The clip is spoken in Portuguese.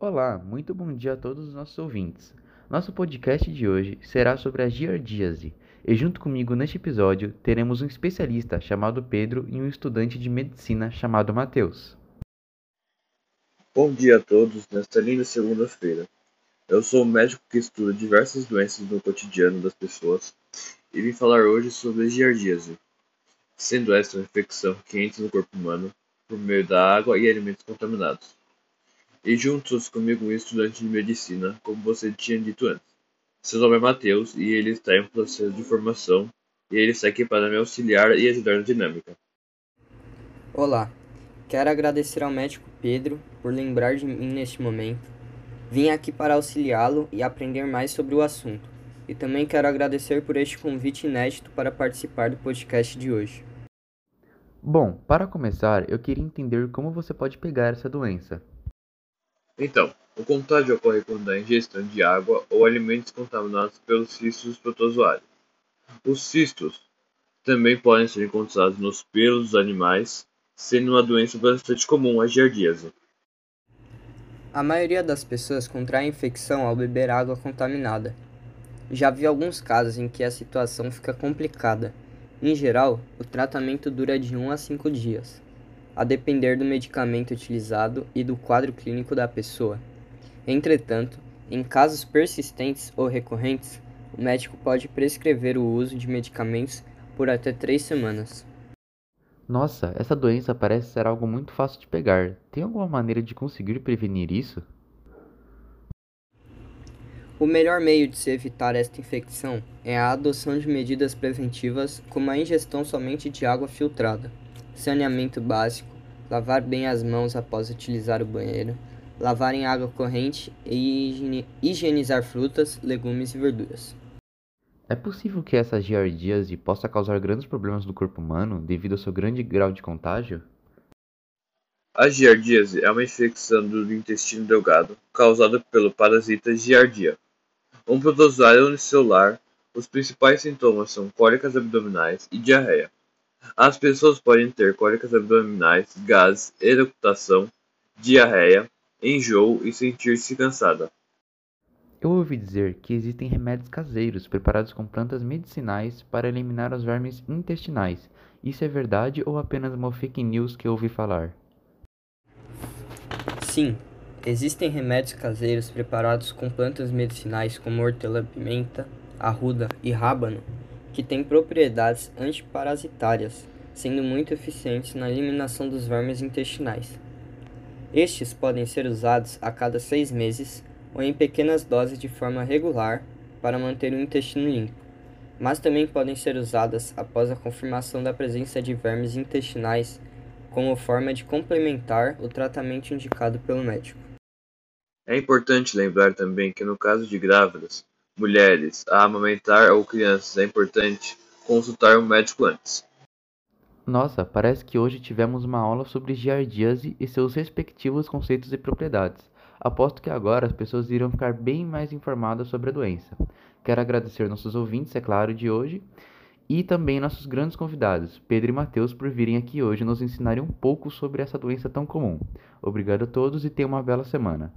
Olá, muito bom dia a todos os nossos ouvintes. Nosso podcast de hoje será sobre a giardíase, e junto comigo neste episódio teremos um especialista chamado Pedro e um estudante de medicina chamado Matheus. Bom dia a todos nesta linda segunda-feira. Eu sou um médico que estuda diversas doenças no cotidiano das pessoas e vim falar hoje sobre a giardíase, sendo esta uma infecção que entra no corpo humano por meio da água e alimentos contaminados. E juntos comigo um estudante de medicina, como você tinha dito antes. Seu nome é Matheus e ele está em um processo de formação e ele está aqui para me auxiliar e ajudar na dinâmica. Olá, quero agradecer ao médico Pedro por lembrar de mim neste momento. Vim aqui para auxiliá-lo e aprender mais sobre o assunto. E também quero agradecer por este convite inédito para participar do podcast de hoje. Bom, para começar, eu queria entender como você pode pegar essa doença. Então, o contágio ocorre quando há ingestão de água ou alimentos contaminados pelos cistos do protozoário. Os cistos também podem ser encontrados nos pelos dos animais, sendo uma doença bastante comum a giardíase. A maioria das pessoas contrai infecção ao beber água contaminada. Já vi alguns casos em que a situação fica complicada. Em geral, o tratamento dura de 1 a 5 dias a depender do medicamento utilizado e do quadro clínico da pessoa. Entretanto, em casos persistentes ou recorrentes, o médico pode prescrever o uso de medicamentos por até três semanas. Nossa, essa doença parece ser algo muito fácil de pegar. Tem alguma maneira de conseguir prevenir isso? O melhor meio de se evitar esta infecção é a adoção de medidas preventivas, como a ingestão somente de água filtrada saneamento básico, lavar bem as mãos após utilizar o banheiro, lavar em água corrente e higienizar frutas, legumes e verduras. É possível que essa giardíase possa causar grandes problemas no corpo humano devido ao seu grande grau de contágio? A giardíase é uma infecção do intestino delgado causada pelo parasita Giardia, um protozoário unicelular. Os principais sintomas são cólicas abdominais e diarreia. As pessoas podem ter cólicas abdominais, gases, eructação, diarreia, enjoo e sentir-se cansada. Eu ouvi dizer que existem remédios caseiros preparados com plantas medicinais para eliminar os vermes intestinais. Isso é verdade ou apenas uma fake news que eu ouvi falar? Sim, existem remédios caseiros preparados com plantas medicinais como hortelã-pimenta, arruda e rábano que têm propriedades antiparasitárias, sendo muito eficientes na eliminação dos vermes intestinais. Estes podem ser usados a cada seis meses ou em pequenas doses de forma regular para manter o intestino limpo, mas também podem ser usadas após a confirmação da presença de vermes intestinais como forma de complementar o tratamento indicado pelo médico. É importante lembrar também que no caso de grávidas, mulheres a amamentar ou crianças é importante consultar um médico antes. Nossa, parece que hoje tivemos uma aula sobre giardíase e seus respectivos conceitos e propriedades. Aposto que agora as pessoas irão ficar bem mais informadas sobre a doença. Quero agradecer nossos ouvintes, é claro, de hoje, e também nossos grandes convidados, Pedro e Matheus, por virem aqui hoje nos ensinarem um pouco sobre essa doença tão comum. Obrigado a todos e tenham uma bela semana.